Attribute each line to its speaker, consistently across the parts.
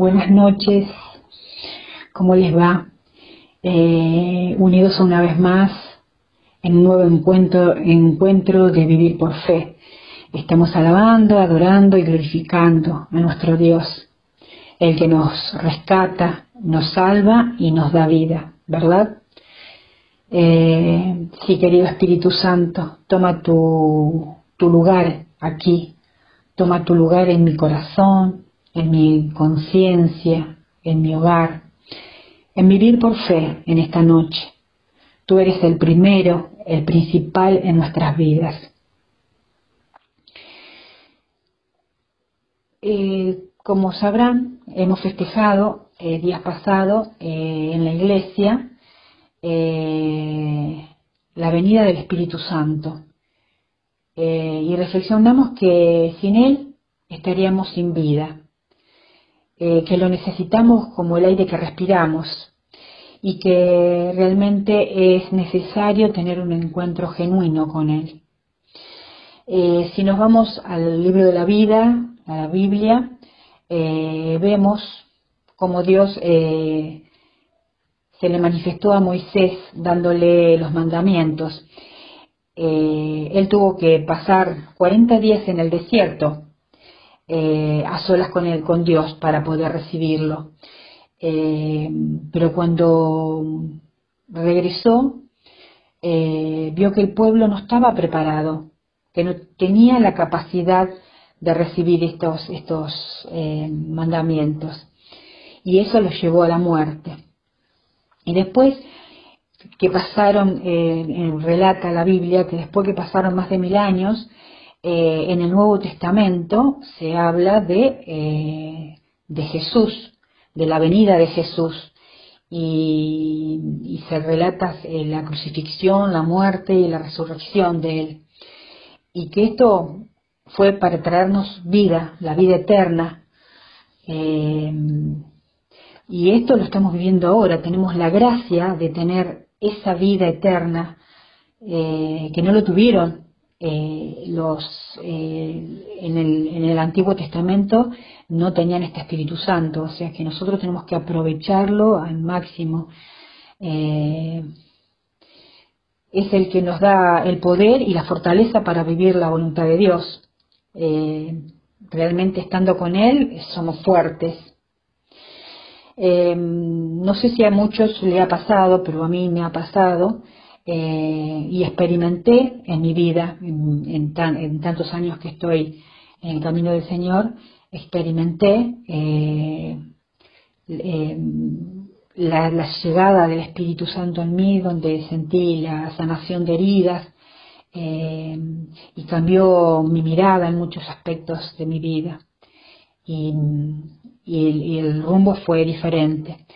Speaker 1: buenas noches, ¿cómo les va? Eh, unidos una vez más en un nuevo encuentro, encuentro de vivir por fe. Estamos alabando, adorando y glorificando a nuestro Dios, el que nos rescata, nos salva y nos da vida, ¿verdad? Eh, sí, querido Espíritu Santo, toma tu, tu lugar aquí, toma tu lugar en mi corazón, en mi conciencia, en mi hogar, en vivir por fe en esta noche. Tú eres el primero, el principal en nuestras vidas. Eh, como sabrán, hemos festejado eh, días pasados eh, en la iglesia la venida del Espíritu Santo. y reflexionamos que sin Él estaríamos sin vida. Eh, que lo necesitamos como el aire que respiramos y que realmente es necesario tener un encuentro genuino con Él. Eh, si nos vamos al libro de la vida, a la Biblia, eh, vemos cómo Dios se le manifestó a Moisés dándole los mandamientos. él tuvo que pasar 40 días en el desierto eh, a solas con, él, con Dios para poder recibirlo. Eh, pero cuando regresó, eh, vio que el pueblo no estaba preparado, que no tenía la capacidad de recibir estos, estos mandamientos. Y eso los llevó a la muerte. Y después que pasaron, relata la Biblia, que después que pasaron más de mil años, eh, en el Nuevo Testamento se habla de, eh, de Jesús, de la venida de Jesús, y, se relata eh, la crucifixión, la muerte y la resurrección de Él. Y que esto fue para traernos vida, la vida eterna. y esto lo estamos viviendo ahora, tenemos la gracia de tener esa vida eterna que no lo tuvieron eh, los, eh, en, el, en, el, Antiguo Testamento no tenían este Espíritu Santo, o sea que nosotros tenemos que aprovecharlo al máximo. Eh, es el que nos da el poder y la fortaleza para vivir la voluntad de Dios. realmente estando con Él somos fuertes. no sé si a muchos le ha pasado, pero a mí me ha pasado eh, y experimenté en mi vida, en, tantos años que estoy en el camino del Señor, experimenté eh, eh, la, llegada del Espíritu Santo en mí, donde sentí la sanación de heridas y cambió mi mirada en muchos aspectos de mi vida. Y, y el rumbo fue diferente.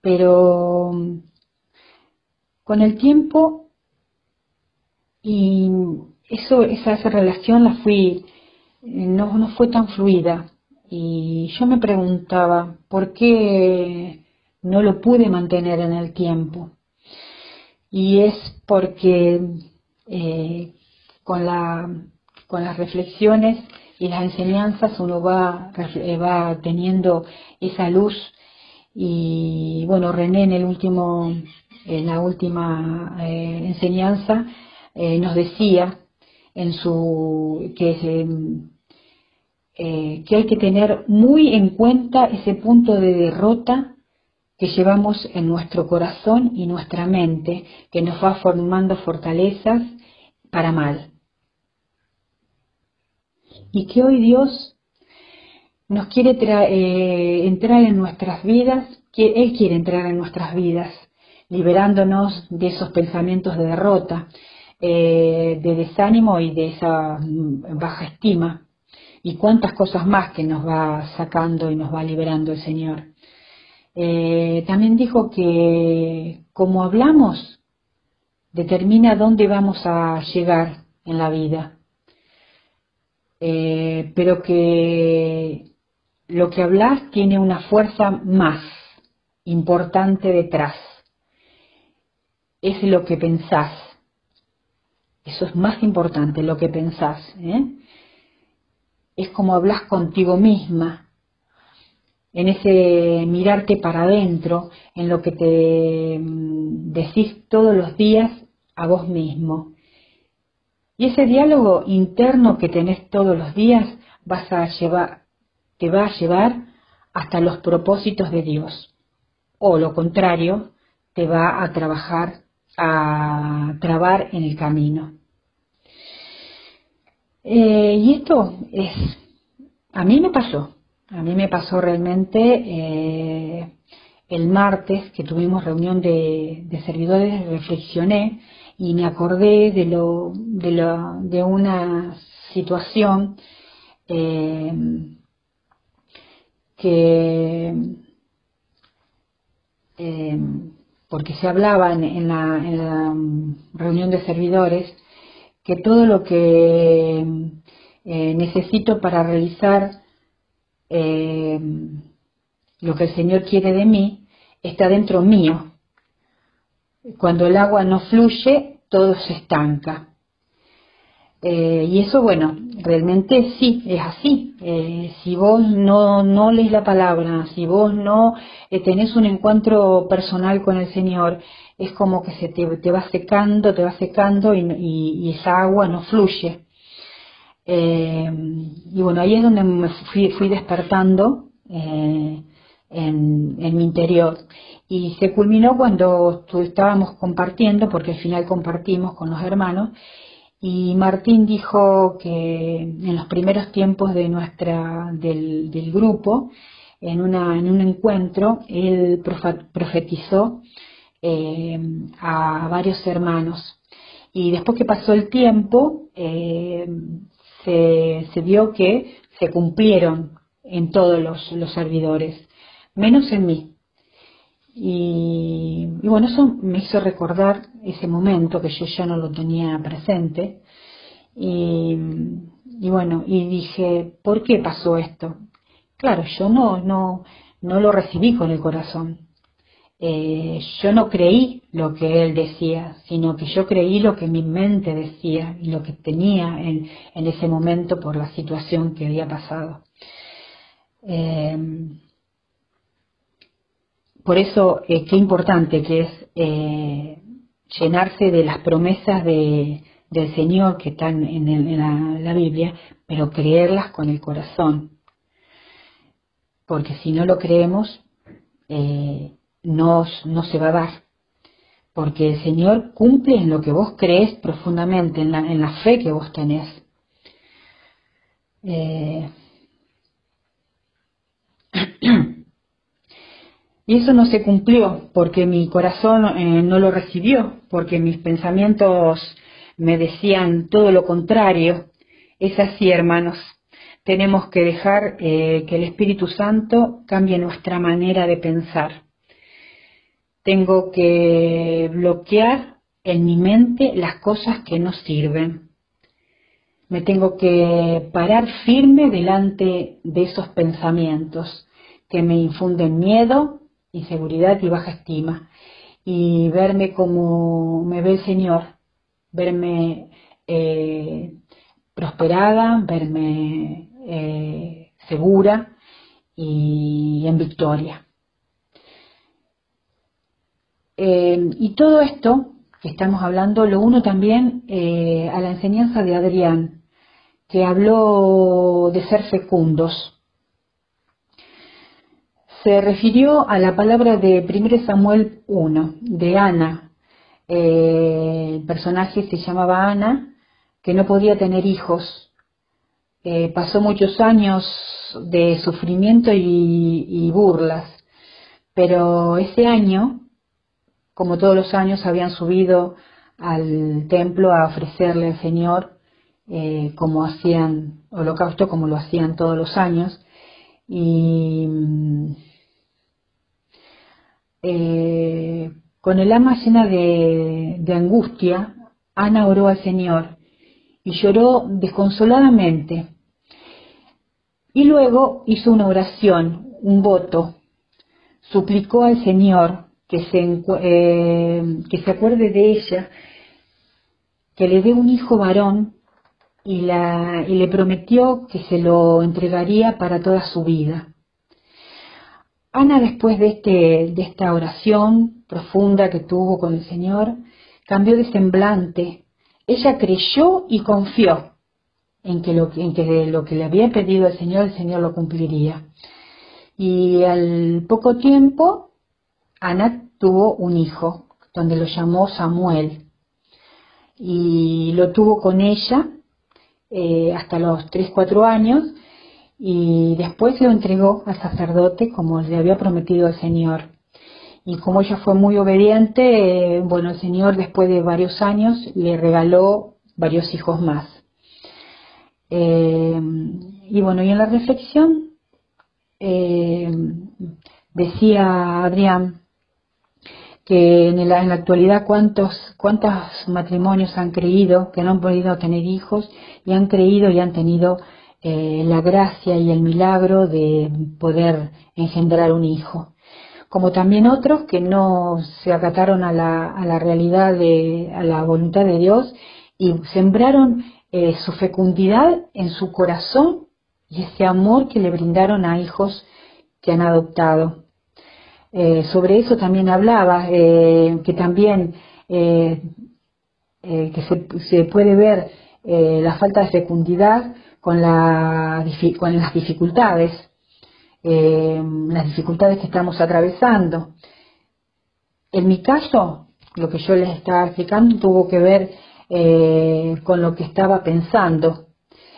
Speaker 1: Pero con el tiempo y eso, esa, esa relación la fui, no, no fue tan fluida. Y yo me preguntaba, ¿por qué no lo pude mantener en el tiempo? Y es porque eh, con, la, con las reflexiones y las enseñanzas uno va, va teniendo esa luz y bueno, René en el último en la última eh, enseñanza, eh, nos decía en su, que, eh, que hay que tener muy en cuenta ese punto de derrota que llevamos en nuestro corazón y nuestra mente, que nos va formando fortalezas para mal. Y que hoy Dios nos quiere entrar en nuestras vidas, que Él quiere entrar en nuestras vidas liberándonos de esos pensamientos de derrota, eh, de desánimo y de esa mm, baja estima. Y cuántas cosas más que nos va sacando y nos va liberando el Señor. Eh, también dijo que como hablamos, determina dónde vamos a llegar en la vida, eh, pero que lo que hablas tiene una fuerza más importante detrás es lo que pensás. Eso es más importante, lo que pensás. ¿eh? Es como hablas contigo misma. en ese mirarte para adentro, en lo que te mm, decís todos los días a vos mismo. Y ese diálogo interno que tenés todos los días vas a llevar, te va a llevar hasta los propósitos de Dios. O lo contrario, te va a trabajar, a trabar en el camino. Eh, y esto es, a mí me pasó, a mí me pasó realmente eh, el martes que tuvimos reunión de, servidores, reflexioné y me acordé de, lo, de, lo, de una situación eh, que, porque se hablaba en, la, en la reunión de servidores, que todo lo que eh, necesito para realizar eh, lo que el Señor quiere de mí está dentro mío. Cuando el agua no fluye, todo se estanca. Eh, y eso, bueno, realmente sí, es así. si vos no, no lees la palabra, si vos no tenés un encuentro personal con el Señor, es como que se te, va secando, te va secando y, esa agua no fluye. Eh, y bueno, ahí es donde me fui, despertando eh, en, mi interior. Y se culminó cuando estábamos compartiendo, porque al final compartimos con los hermanos, y Martín dijo que en los primeros tiempos de nuestra, del, grupo, en, una, en un encuentro, él profetizó eh, a varios hermanos. Y después que pasó el tiempo, eh, se, se, vio que se cumplieron en todos los, servidores, menos en mí. Y, bueno, eso me hizo recordar ese momento que yo ya no lo tenía presente. Y, y bueno, y dije, ¿por qué pasó esto? Claro, yo no, no, no lo recibí con el corazón. Eh, yo no creí lo que él decía, sino que yo creí lo que mi mente decía y lo que tenía en, ese momento por la situación que había pasado. Eh, por eso, eh, qué importante que es llenarse de las promesas del Señor que están en, la, Biblia, pero creerlas con el corazón. Porque si no lo creemos, no, no se va a dar. Porque el Señor cumple en lo que vos crees profundamente, en la, en la fe que vos tenés. Eh, y eso no se cumplió porque mi corazón eh, no lo recibió, porque mis pensamientos me decían todo lo contrario. Es así, hermanos. Tenemos que dejar eh, que el Espíritu Santo cambie nuestra manera de pensar tengo que bloquear en mi mente las cosas que no sirven. Me tengo que parar firme delante de esos pensamientos que me infunden miedo, inseguridad y baja estima. Y verme como me ve el Señor, verme eh, prosperada, verme eh, segura y en victoria. Eh, y todo esto que estamos hablando lo uno también eh, a la enseñanza de Adrián, que habló de ser fecundos. Se refirió a la palabra de 1 Samuel 1, de Ana. Eh, el personaje se llamaba Ana, que no podía tener hijos. pasó muchos años de sufrimiento y burlas, pero ese año como todos los años, habían subido al templo a ofrecerle al Señor eh, como hacían holocausto, como lo hacían todos los años. Y eh, con el alma llena de, angustia, Ana oró al Señor y lloró desconsoladamente. Y luego hizo una oración, un voto, suplicó al Señor que se, eh, que se acuerde de ella, que le dé un hijo varón y, la, y le prometió que se lo entregaría para toda su vida. Ana, después de, este, de esta oración profunda que tuvo con el Señor, cambió de semblante. Ella creyó y confió en que lo, que le había pedido el Señor, el Señor lo cumpliría. Y al poco tiempo, Ana tuvo un hijo, donde lo llamó Samuel. Y lo tuvo con ella eh, hasta los 3, 4 años y después lo entregó al sacerdote como le había prometido el Señor. Y como ella fue muy obediente, bueno, el Señor después de varios años le regaló varios hijos más. Eh, y bueno, y en la reflexión eh, decía Adrián que en la, en la, actualidad cuántos, cuántos matrimonios han creído que no han podido tener hijos y han creído y han tenido eh, la gracia y el milagro de poder engendrar un hijo. Como también otros que no se acataron a la, a la realidad, de, a la voluntad de Dios y sembraron eh, su fecundidad en su corazón y ese amor que le brindaron a hijos que han adoptado. Eh, sobre eso también hablaba, que también que se, se, puede ver la falta de fecundidad con, la, con las dificultades, eh, las dificultades que estamos atravesando. En mi caso, lo que yo les estaba explicando tuvo que ver eh, con lo que estaba pensando.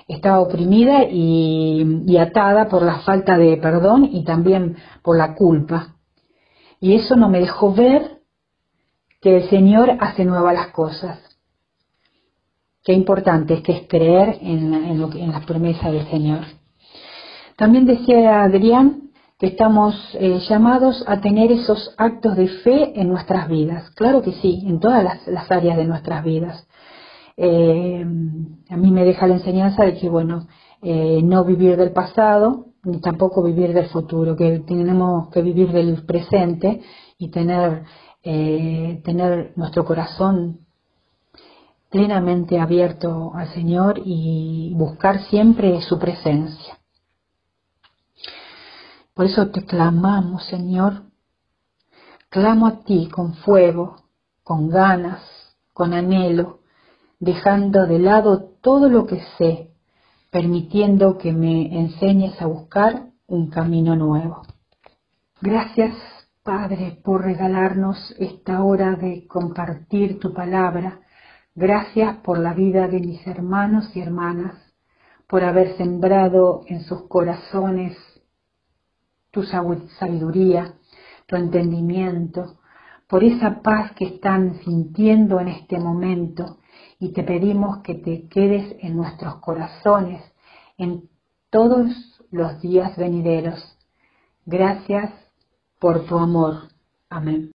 Speaker 1: Estaba oprimida y, y atada por la falta de perdón y también por la culpa. Y eso no me dejó ver que el Señor hace nuevas las cosas qué importante es que es creer en, en, en las promesas del Señor. También decía Adrián que estamos eh, llamados a tener esos actos de fe en nuestras vidas. Claro que sí, en todas las, áreas de nuestras vidas. Eh, a mí me deja la enseñanza de que, bueno, eh, no vivir del pasado, ni tampoco vivir del futuro, que tenemos que vivir del presente y tener, tener nuestro corazón plenamente abierto al Señor y buscar siempre su presencia. Por eso te clamamos, Señor. Clamo a ti con fuego, con ganas, con anhelo, dejando de lado todo lo que sé, permitiendo que me enseñes a buscar un camino nuevo. Gracias, Padre, por regalarnos esta hora de compartir tu palabra Gracias por la vida de mis hermanos y hermanas, por haber sembrado en sus corazones tu sabiduría, tu entendimiento, por esa paz que están sintiendo en este momento y te pedimos que te quedes en nuestros corazones en todos los días venideros. Gracias por tu amor. Amén.